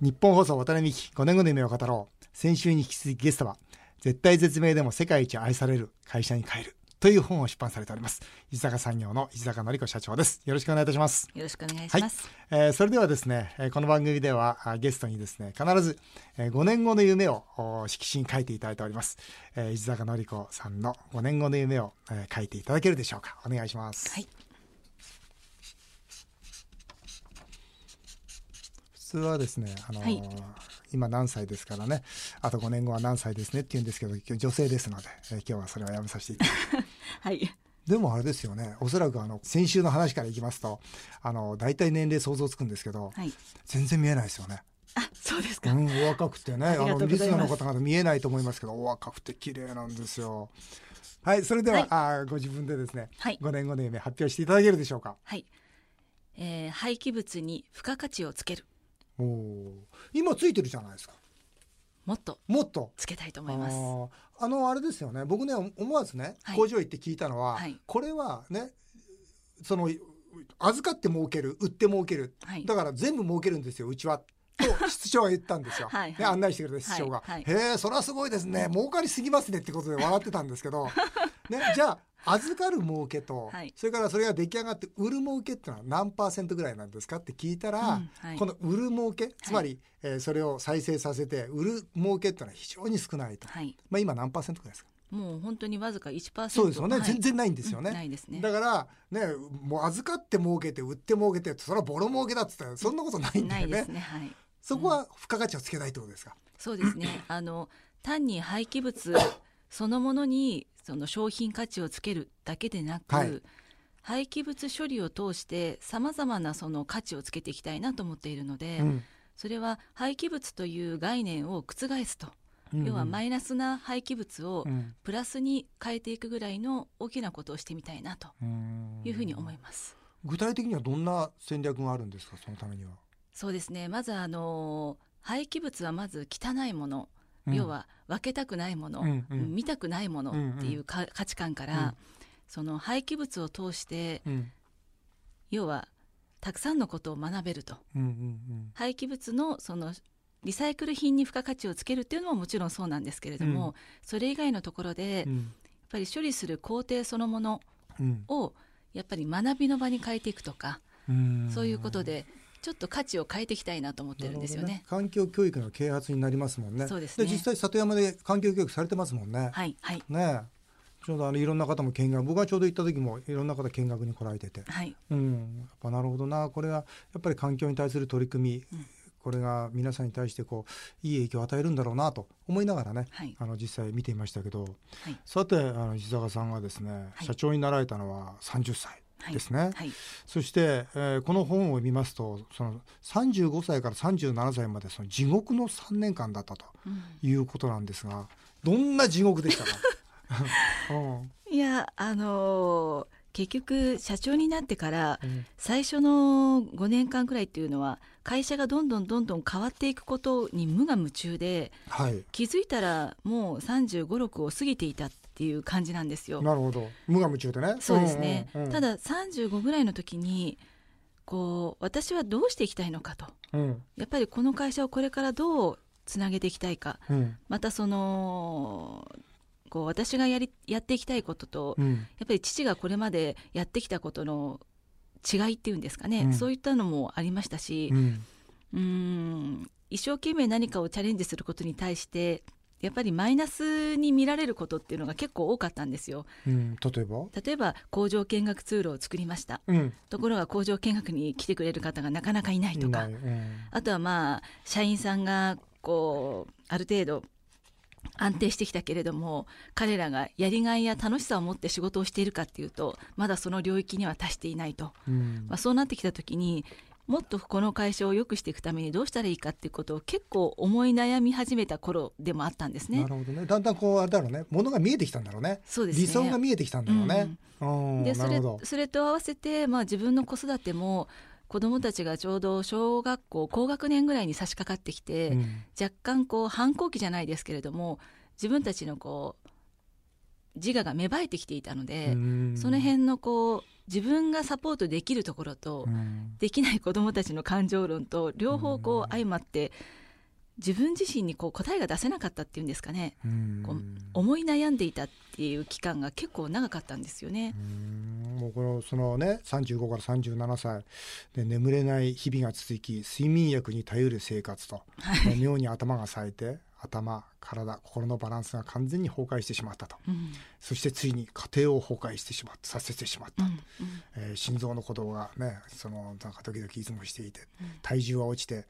日本放送渡辺美希5年後の夢を語ろう。先週に引き続きゲストは絶対絶命でも世界一愛される会社に変える。という本を出版されております。石坂産業の石坂典子社長です。よろしくお願いいたします。よろしくお願いします、はい、えー、それではですねこの番組ではゲストにですね必ず5年後の夢を色紙に書いていただいております、えー、石坂典子さんの5年後の夢を、えー、書いていただけるでしょうか。お願いします。はい普通はですねあのーはい今何歳ですからねあと5年後は何歳ですねって言うんですけど女性ですので、えー、今日はそれはやめさせていただきます。はいでもあれですよねおそらくあの先週の話からいきますとあの大体年齢想像つくんですけど、はい、全然見えないですよね。あそうですか、うん、お若くてねあのリスナーの方々見えないと思いますけどお若くて綺麗なんですよ。はいそれでは、はい、あご自分でですね、はい、5年後の夢発表していただけるでしょうか。はい、えー、廃棄物に付加価値をつける。お今ついてるじゃないですか。もっと。もっと。つけたいと思います。あのあれですよね。僕ね思わずね、はい、工場行って聞いたのは、はい、これはねその預かって儲ける売って儲ける、はい、だから全部儲けるんですようちは。と 室長は言ったんですよ。はい、ね、案内してくれた室長が「はいはい、へえそれはすごいですね。儲かりすぎますね」ってことで笑ってたんですけど、ね、じゃあ預かる儲けと、はい、それからそれが出来上がって売る儲けっていうのは何パーセントぐらいなんですかって聞いたら、うんはい、この売る儲けつまり、はい、えー、それを再生させて売る儲けっていうのは非常に少ないと、はい、まあ今何パーセントぐらいですか？もう本当にわずか1%そうですよね、はい、全然ないんですよね、うん、ないですね。だからねもう預かって儲けて売って儲けてそれはボロ儲けだっつったらそんなことないんだよね、ね。はい、そこは付加価値をつけないってことですか、うん、そうですね。あの単に廃棄物そのものにその商品価値をつけるだけでなく、はい、廃棄物処理を通してさまざまなその価値をつけていきたいなと思っているので、うん、それは廃棄物という概念を覆すと、うんうん、要はマイナスな廃棄物をプラスに変えていくぐらいの大きなことをしてみたいなというふうに思います。具体的にはどんな戦略があるんですかそのためには？そうですね。まずあの廃棄物はまず汚いもの。要は分けたくないもの、うんうん、見たくないものっていう価値観から、その廃棄物を通して、要はたくさんのことを学べると、うんうんうん、廃棄物のそのリサイクル品に付加価値をつけるっていうのももちろんそうなんですけれども、うん、それ以外のところで、うん、やっぱり処理する工程そのものをやっぱり学びの場に変えていくとか、うん、そういうことでちょっと価値を変えていきたいなと思ってるんですよね。ね環境教育の啓発になりますもんね。そうですね。実際里山で環境教育されてますもんね。はいはい。ね。ちょうどあのいろんな方も見学僕がちょうど行った時もいろんな方見学に来られてて、はい、うん、やっぱなるほどなこれはやっぱり環境に対する取り組み、うん、これが皆さんに対してこういい影響を与えるんだろうなと思いながらね、はい、あの実際見ていましたけど、はい、さてあの石坂さんがですね、社長になられたのは30歳。ですね、はい。はい、そして、えー、この本を見ますとその35歳から37歳までその地獄の3年間だったということなんですが、うん、どんな地獄でしたか、うん、いやあのー、結局社長になってから最初の5年間くらいっていうのは会社がどんどんどんどん変わっていくことに無我夢中で、はい、気づいたらもう3 5 6を過ぎていた。っていう感じなんですよ。なるほど。無我夢中でね。そうですね、うんうん、ただ35ぐらいの時にこう私はどうしていきたいのかと、うん、やっぱりこの会社をこれからどうつなげていきたいか、うん、またそのこう私がやりやっていきたいことと、うん、やっぱり父がこれまでやってきたことの違いっていうんですかね、そういったのもありましたし、うん一生懸命何かをチャレンジすることに対してやっぱりマイナスに見られることっていうのが結構多かったんですよ。うん、例えば？例えば工場見学ツールを作りました、うん、ところが工場見学に来てくれる方がなかなかいないとか、うん、あとはまあ社員さんがこうある程度安定してきたけれども彼らがやりがいや楽しさを持って仕事をしているかっていうとまだその領域には達していないと、うん、まあ、そうなってきた時にもっとこの会社を良くしていくためにどうしたらいいかっていうことを結構思い悩み始めた頃でもあったんですね。なるほどね。だんだんこうあれだろうね、ものが見えてきたんだろうね。そうですね。理想が見えてきたんだろうね。うん、でそれそれと合わせてまあ自分の子育ても子どもたちがちょうど小学校高学年ぐらいに差し掛かってきて、うん、若干こう反抗期じゃないですけれども自分たちのこう自我が芽生えてきていたのでその辺のこう自分がサポートできるところと、うん、できない子どもたちの感情論と両方こう相まって、自分自身にこう答えが出せなかったっていうんですかね、こう思い悩んでいたっていう期間が結構長かったんですよね。もうこのそのね35から37歳で眠れない日々が続き睡眠薬に頼る生活と、はい、妙に頭が冴えて頭体心のバランスが完全に崩壊してしまったと、うん、そしてついに家庭を崩壊してしまったさせてしまった、うんうん、えー、心臓の鼓動がねそのなんか時々いつもしていて、体重は落ちて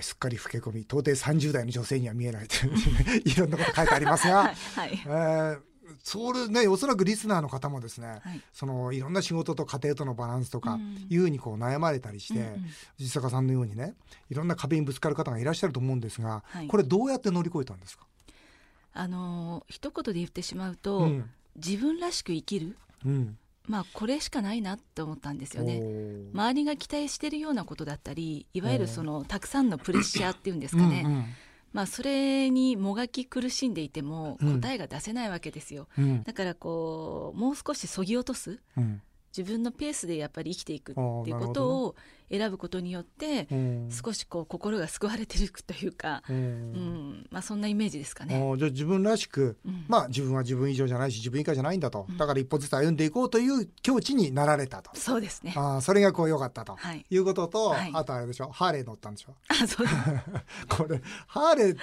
すっかり老け込み到底30代の女性には見えないという いろんなこと書いてありますが、はい、えーそれねおそらくリスナーの方もですね、はい、そのいろんな仕事と家庭とのバランスとかいうふうにこう悩まれたりして、うん、実坂さんのようにねいろんな壁にぶつかる方がいらっしゃると思うんですが、はい、これどうやって乗り越えたんですか？あの一言で言ってしまうと、うん、自分らしく生きる、うん、まあこれしかないなって思ったんですよね。周りが期待してるようなことだったりいわゆるそのたくさんのプレッシャーっていうんですかね、うんうんまあ、それにもがき苦しんでいても答えが出せないわけですよ、うん、だからこうもう少しそぎ落とす、うん、自分のペースでやっぱり生きていくっていうことを選ぶことによって、少しこう心が救われていくというか、うん、まあ、そんなイメージですかね。じゃあ自分らしく、まあ、自分は自分以上じゃないし自分以下じゃないんだと、だから一歩ずつ歩んでいこうという境地になられたと。そうですね。あそれがこう良かったと、はい、いうことと、はい、あとあれでしょ？ハーレー乗ったんでしょ？あそう これハーレー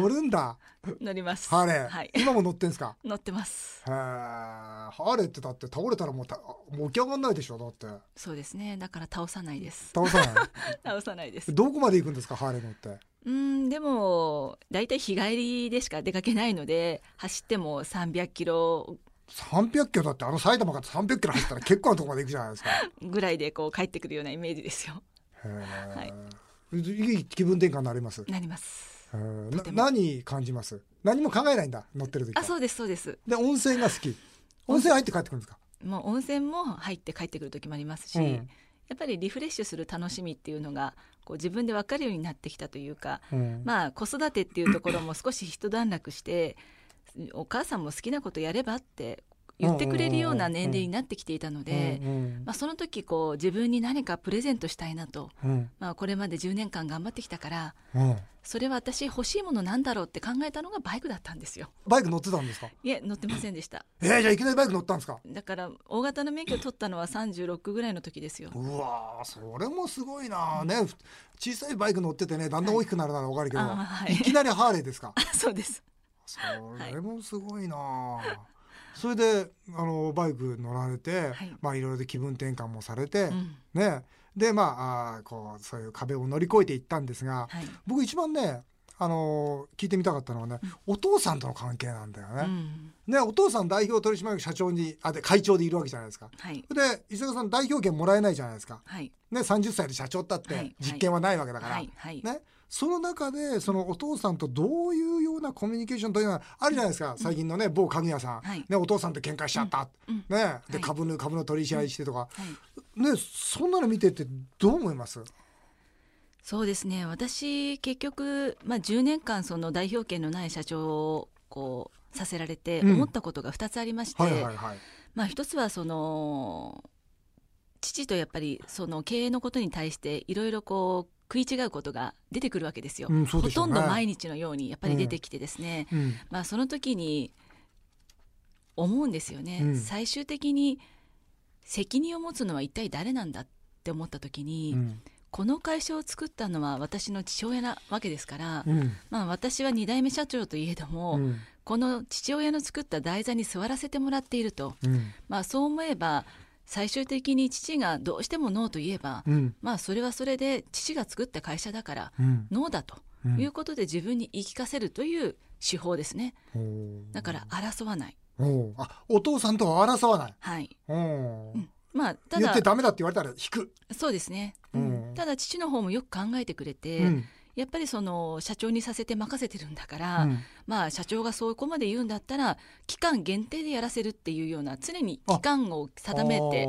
乗るんだ。乗ります。ハーレー、はい、今も乗ってんですか？乗ってます。へハーレーってだって倒れたらもうたもう起き上がんないでしょだって。そうですね。だから倒さないです倒さない？倒さないです。どこまで行くんですかハーレー乗って？うんでも大体日帰りでしか出かけないので走っても300キロ。300キロだってあの埼玉から300キロ走ったら結構なとこまで行くじゃないですか。ぐらいでこう帰ってくるようなイメージですよ。へえ、はい、いい気分転換になります？なります。何感じます？何も考えないんだ乗ってる時あそうですそうです。で温泉が好き。温泉入って帰ってくるんですか？もう温泉も入って帰ってくる時もありますし、うん、やっぱりリフレッシュする楽しみっていうのがこう自分で分かるようになってきたというか、うん、まあ子育てっていうところも少し一段落してお母さんも好きなことやればって言ってくれるような年齢になってきていたので、まあ、その時こう自分に何かプレゼントしたいなと、まあ、これまで10年間頑張ってきたから、それは私欲しいものなんだろうって考えたのがバイクだったんですよ。バイク乗ってたんですか？いえ乗ってませんでした。えー、じゃあいきなりバイク乗ったんですか？だから大型の免許取ったのは36ぐらいの時ですよ。うわそれもすごいな。ね小さいバイク乗っててねだんだん大きくなるなら分かるけど、はい、いきなりハーレーですか？そうです。それもすごいな、はいそれであのバイク乗られて、はい、まあいろいろで気分転換もされて、うん、ね。でまああこうそういう壁を乗り越えていったんですが、はい、僕一番ねあの聞いてみたかったのはね、うん、お父さんとの関係なんだよね。うん、ねお父さん代表取締役社長にあで会長でいるわけじゃないですか。はい、で伊坂さん代表権もらえないじゃないですか。はい、ね30歳で社長だって実権はないわけだから。ねその中でそのお父さんとどういうようなコミュニケーションというのはあるじゃないですか、最近のね某家具屋さん、はい、ね、お父さんと喧嘩しちゃった、うん、ね、で株の株の取り試ししてとか、ね、そんなの見ててどう思います？そうですね。私結局、まあ、10年間その代表権のない社長をこうさせられて思ったことが2つありまして、まあ、1つはその父とやっぱりその経営のことに対していろいろこう食い違うことが出てくるわけですよ、うんね、ほとんど毎日のようにやっぱり出てきてですね、うん、まあ、その時に思うんですよね、うん、最終的に責任を持つのは一体誰なんだって思った時に、この会社を作ったのは私の父親なわけですから、まあ、私は2代目社長といえども、この父親の作った台座に座らせてもらっていると、まあ、そう思えば最終的に父がどうしてもノーと言えば、うん、まあそれはそれで父が作った会社だから、うん、ノーだということで自分に言い聞かせるという手法ですね、だから争わない。おあお父さんとは争わない。はい、う。ん、まあただ言ってダメだって言われたら引く。そうですね、うん、ただ父の方もよく考えてくれて、やっぱりその社長にさせて任せてるんだから、うん、まあ社長がそうこまで言うんだったら期間限定でやらせるっていうような常に期間を定めて。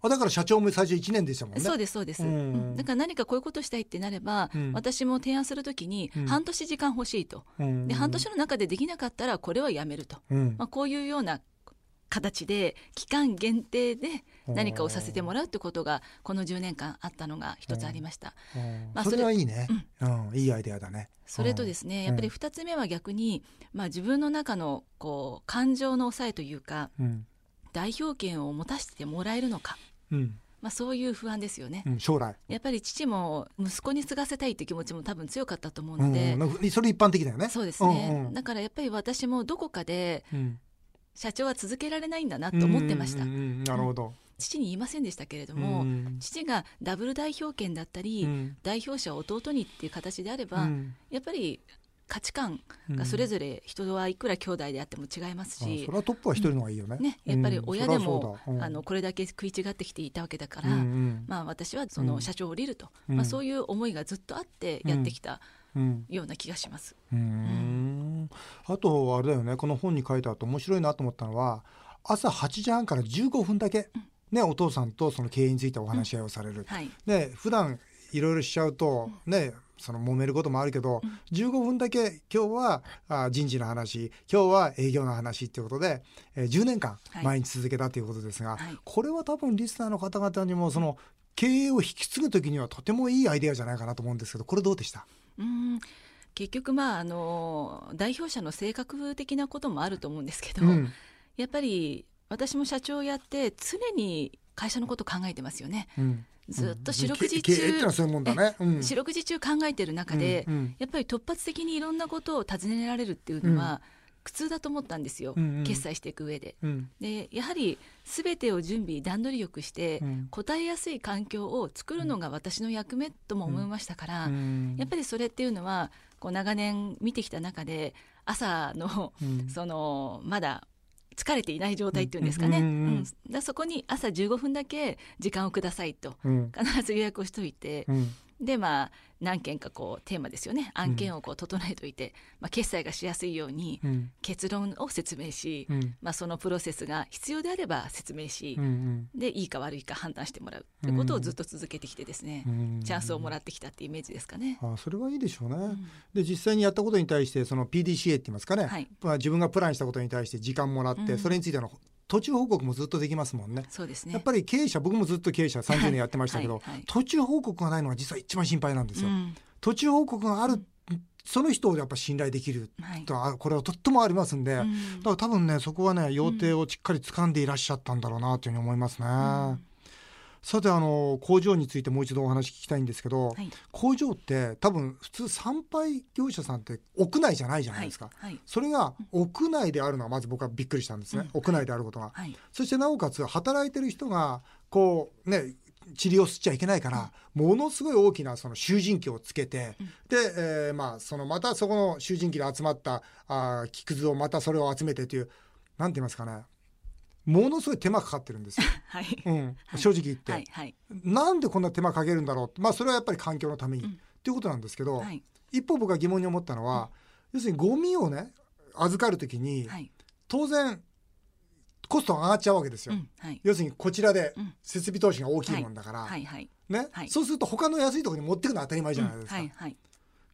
あだから社長も最初1年でしたもんね。そうですそうです、うん、だから何かこういうことしたいってなれば、うん、私も提案するときに半年時間欲しいと、で半年の中でできなかったらこれはやめると、まあ、こういうような形で期間限定で何かをさせてもらうってことがこの10年間あったのが一つありました。まあ、それはいいね、うん、うん、いいアイデアだね。それとですね、やっぱり2つ目は逆に、まあ、自分の中のこう感情の抑えというか、代表権を持たせてもらえるのか。うん。まあ、そういう不安ですよね、うん、将来。やっぱり父も息子に継がせたいって気持ちも多分強かったと思うので、うん、それ一般的だよね。そうですね、うんうん、だからやっぱり私もどこかで社長は続けられないんだなと思ってました、なるほど、父に言いませんでしたけれども、父がダブル代表権だったり、代表者を弟にっていう形であれば、やっぱり価値観がそれぞれ人はいくら兄弟であっても違いますし、うん、それはトップは一人のがいいよね。ねやっぱり親でも、うん、あのこれだけ食い違ってきていたわけだから、うんうん、まあ、私はその社長を降りると、まあ、そういう思いがずっとあってやってきた。ような気がします。うん。あとあれだよねこの本に書いてあって面白いなと思ったのは朝8時半から15分だけ、ね、お父さんとその経営についてお話し合いをされる。はい、で普段いろいろしちゃうとね、その揉めることもあるけど、うん、15分だけ今日はあ人事の話今日は営業の話っていうことで、えー、10年間毎日続けたということですが、はい、これは多分リスナーの方々にもその経営を引き継ぐ時にはとてもいいアイデアじゃないかなと思うんですけどこれどうでした？うん。結局まああの代表者の性格的なこともあると思うんですけど、うん、やっぱり私も社長をやって常に会社のこと考えてますよね。うん。ずっと四六時中、四六時中考えてる中で、やっぱり突発的にいろんなことを尋ねられるっていうのは、苦痛だと思ったんですよ、決済していく上で。でやはり全てを準備段取りよくして、答えやすい環境を作るのが私の役目とも思いましたから、やっぱりそれっていうのはこう長年見てきた中で朝の、そのまだ疲れていない状態っていうんですかね、うんうんそこに朝15分だけ時間をくださいと、必ず予約をしておいて、でまあ何件かこうテーマですよね。案件をこう整えておいて、うん、まあ、決済がしやすいように結論を説明し、うん、まあ、そのプロセスが必要であれば説明し、うんうん、でいいか悪いか判断してもらうということをずっと続けてきてですね、うん、チャンスをもらってきたっていうイメージですかね。あそれはいいでしょうね、で実際にやったことに対してその PDCA って言いますかね、はい、まあ、自分がプランしたことに対して時間もらって、それについての途中報告もずっとできますもんね。そうですね。やっぱり経営者、僕もずっと経営者30年やってましたけど、はいはい、途中報告がないのが実は一番心配なんですよ。うん、途中報告がある、その人をやっぱ信頼できると、はい、これはとってもありますんで、うん、だから多分ね、そこはね、要定をしっかり掴んでいらっしゃったんだろうなというふうに思いますね。うんさてあの工場についてもう一度お話聞きたいんですけど、はい、工場って多分普通参拝業者さんって屋内じゃないじゃないですか、はい。はい、それが屋内であるのはまず僕はびっくりしたんですね、うん、屋内であることが、そしてなおかつ働いてる人がこうね塵を吸っちゃいけないから、ものすごい大きなその集塵機をつけて、うん、で、えー、まあそのまたそこの集塵機で集まったあ木くずをまたそれを集めてというなんて言いますかねものすごい手間かかってるんですよ。はい。うん。正直言って、はいはい。なんでこんな手間かけるんだろう？まあそれはやっぱり環境のために、うん、っていうことなんですけど、はい、一方僕が疑問に思ったのは、うん、要するにゴミをね預かるときに、はい、当然コストが上がっちゃうわけですよ。うん。はい、要するにこちらで設備投資が大きいもんだから、ね、そうすると他の安いところに持っていくのは当たり前じゃないですか。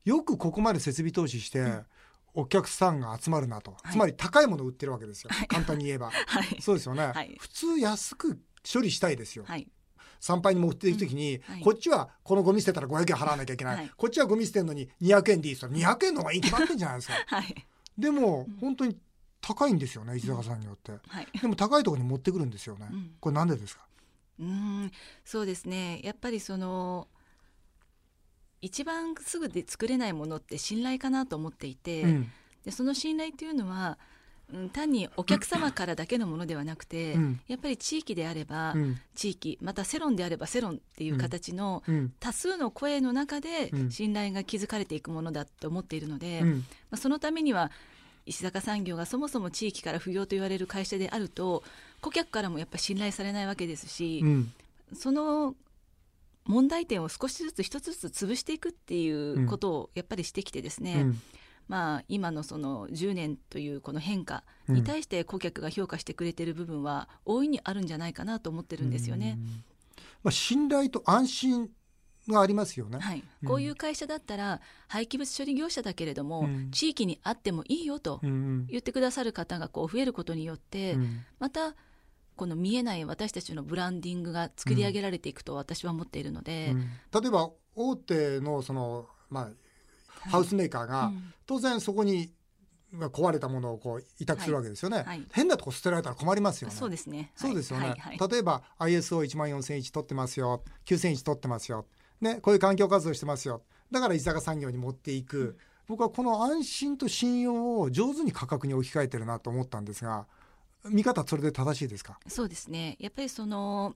よくここまで設備投資して、お客さんが集まるなと、はい、つまり高いものを売ってるわけですよ、はい、簡単に言えば、はい、そうですよね、普通安く処理したいですよ、参拝に持っていくときに、うん、こっちはこのゴミ捨てたら500円払わなきゃいけない、こっちはゴミ捨てるのに200円でいいですよ。200円の方がいい決まってんじゃないですか、でも、うん、本当に高いんですよね石坂さんによって、でも高いところに持ってくるんですよね、うん、これなんでですか？うん。そうですね。やっぱりその一番すぐで作れないものって信頼かなと思っていて、うん、でその信頼っていうのは、うん、単にお客様からだけのものではなくて、うん、やっぱり地域であれば、地域また世論であれば世論っていう形の多数の声の中で信頼が築かれていくものだと思っているので、まあ、そのためには石坂産業がそもそも地域から不要と言われる会社であると顧客からもやっぱり信頼されないわけですし、その問題点を少しずつ一つずつ潰していくっていうことをやっぱりしてきてですね、うん、まあ、今のその10年というこの変化に対して顧客が評価してくれてる部分は大いにあるんじゃないかなと思ってるんですよね。まあ、信頼と安心がありますよね、はい、こういう会社だったら廃棄物処理業者だけれども、うん、地域にあってもいいよと言ってくださる方がこう増えることによって、うん、またこの見えない私たちのブランディングが作り上げられていくと私は思っているので、例えば大手のその、まあ、ハウスメーカーが、当然そこに壊れたものをこう委託するわけですよね、はい。はい、変なとこ捨てられたら困りますよね。そうですね。そうですよね、例えば ISO1 万4001取ってますよ。9001取ってますよ。ねこういう環境活動してますよ。だから居酒屋産業に持っていく、うん、僕はこの安心と信用を上手に価格に置き換えてるなと思ったんですが見方それで正しいですか？そうですね。やっぱりその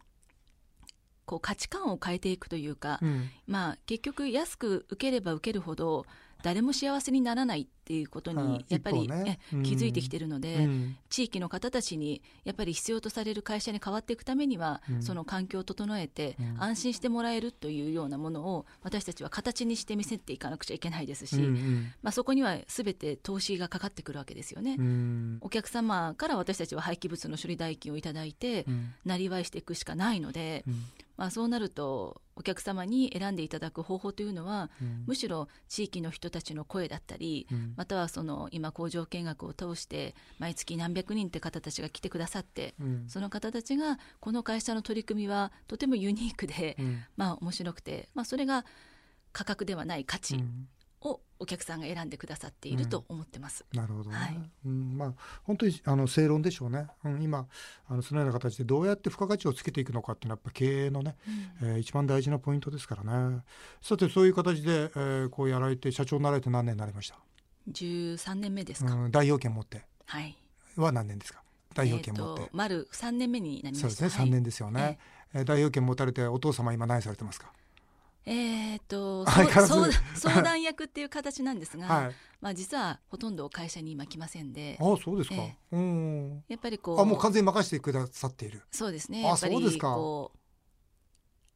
こう価値観を変えていくというか、うん、まあ結局安く受ければ受けるほど誰も幸せにならないっていうことにやっぱり、ね。うん、気づいてきてるので、うん、地域の方たちにやっぱり必要とされる会社に変わっていくためには、うん、その環境を整えて、安心してもらえるというようなものを私たちは形にして見せていかなくちゃいけないですし、まあ、そこにはすべて投資がかかってくるわけですよね。お客様から私たちは廃棄物の処理代金をいただいて、なりわいしていくしかないので、まあ、そうなるとお客様に選んでいただく方法というのは、うん、むしろ地域の人たちの声だったり、うん、またはその今工場見学を通して毎月何百人って方たちが来てくださって、うん、その方たちがこの会社の取り組みはとてもユニークで、まあ面白くて、まあ、それが価格ではない価値をお客さんが選んでくださっていると思ってます。うん、なるほど、ね、はい、うん、まあ本当にあの正論でしょうね。うん、今あのそのような形でどうやって付加価値をつけていくのかっていうのはやっぱ経営のね、うん、えー、一番大事なポイントですからね。さてそういう形で、えー、こうやられて社長になられて何年になりました？十三年目ですか。うん、代表権持って。はい。は何年ですか？代表権持って。丸三年目になりました。そうですね。三、年ですよね。えー、代表権持たれてお父様今何されてますか？えーと、相相談役っていう形なんですが、はい、まあ、実はほとんど会社に今来ませんであそうですか、えー、うん。やっぱりこうあもう完全に任せてくださっている。そうですね。やっぱりこう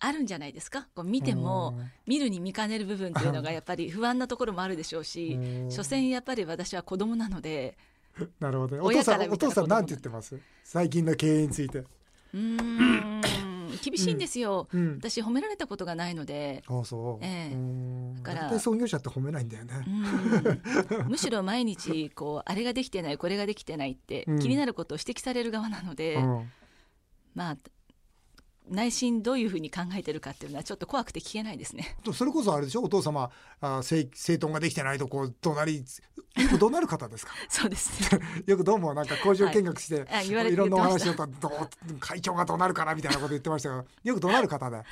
あるんじゃないですか？こう見ても見るに見かねる部分っていうのがやっぱり不安なところもあるでしょうし所詮やっぱり私は子供なので なるほどお父さんお父さんなんて言ってます？最近の経営について。うん厳しいんですよ、うん、私褒められたことがないので。あそう、ええ。だから。創業者って褒めないんだよね。むしろ毎日こうあれができてないこれができてないって気になることを指摘される側なので、うん、まあ内心どういうふうに考えてるかっていうのはちょっと怖くて聞けないですね。それこそあれでしょ？お父様あ整整頓ができてないとこう怒鳴りよく怒鳴る方ですか？そうです、ね、よくどうもなんか工場見学して、はい、いろんなお話をと会長が怒鳴るからみたいなこと言ってましたがよく怒鳴る方で？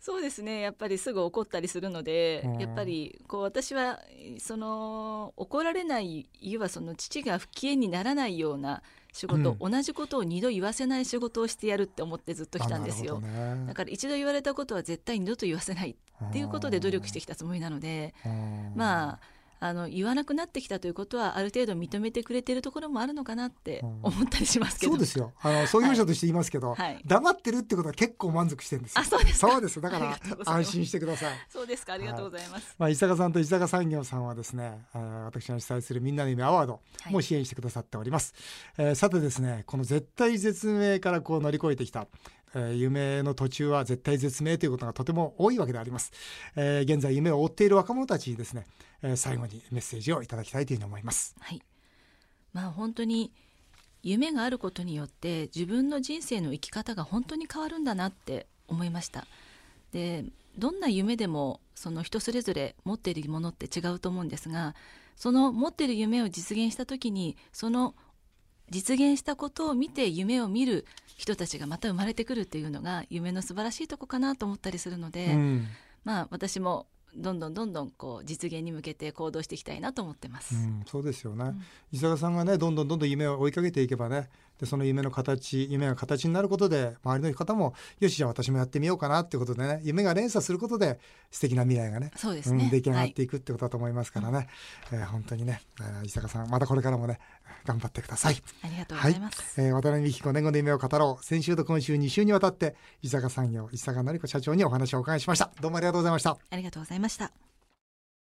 そうですね。やっぱりすぐ怒ったりするので、うん、やっぱりこう私はその怒られないいわその父が不機嫌にならないような仕事、うん、同じことを二度言わせない仕事をしてやるって思ってずっと来たんですよ、ね、だから一度言われたことは絶対二度と言わせないっていうことで努力してきたつもりなのでまああの言わなくなってきたということはある程度認めてくれてるところもあるのかなって思ったりしますけど、そうですよ。あの創業者として言いますけど、はい、黙ってるってことは結構満足してるんですあそうですそうです。だから安心してください。そうですか。ありがとうございます、はい、まあ伊坂さんと伊坂産業さんはですね、えー、私が主催するみんなの夢アワードも支援してくださっております、はい、えー、さてですねこの絶対絶命からこう乗り越えてきたえー、夢の途中は絶対絶命ということがとても多いわけであります、えー、現在夢を追っている若者たちにですね、えー、最後にメッセージをいただきたいというふうに思います。はい。まあ本当に夢があることによって自分の人生の生き方が本当に変わるんだなって思いました。でどんな夢でもその人それぞれ持っているものって違うと思うんですがその持っている夢を実現した時にその実現したことを見て夢を見る人たちがまた生まれてくるっていうのが夢の素晴らしいとこかなと思ったりするので、うん、まあ私もどんどんどんどんこう実現に向けて行動していきたいなと思ってます。うん、そうですよね。うん、さんがねどんどんどんどん夢を追いかけていけばねでその夢の形夢が形になることで周りの方もよしじゃあ私もやってみようかなっていうことでね夢が連鎖することで素敵な未来がねそうですね、うん、出来上がっていくってことだと思いますからね、はい、えー、本当にね、えー、伊坂さんまたこれからもね頑張ってください。ありがとうございます。はい、えー、渡辺美希5年後の夢を語ろう先週と今週2週にわたって伊坂産業伊坂成子社長にお話をお伺いしました。どうもありがとうございました。ありがとうございました。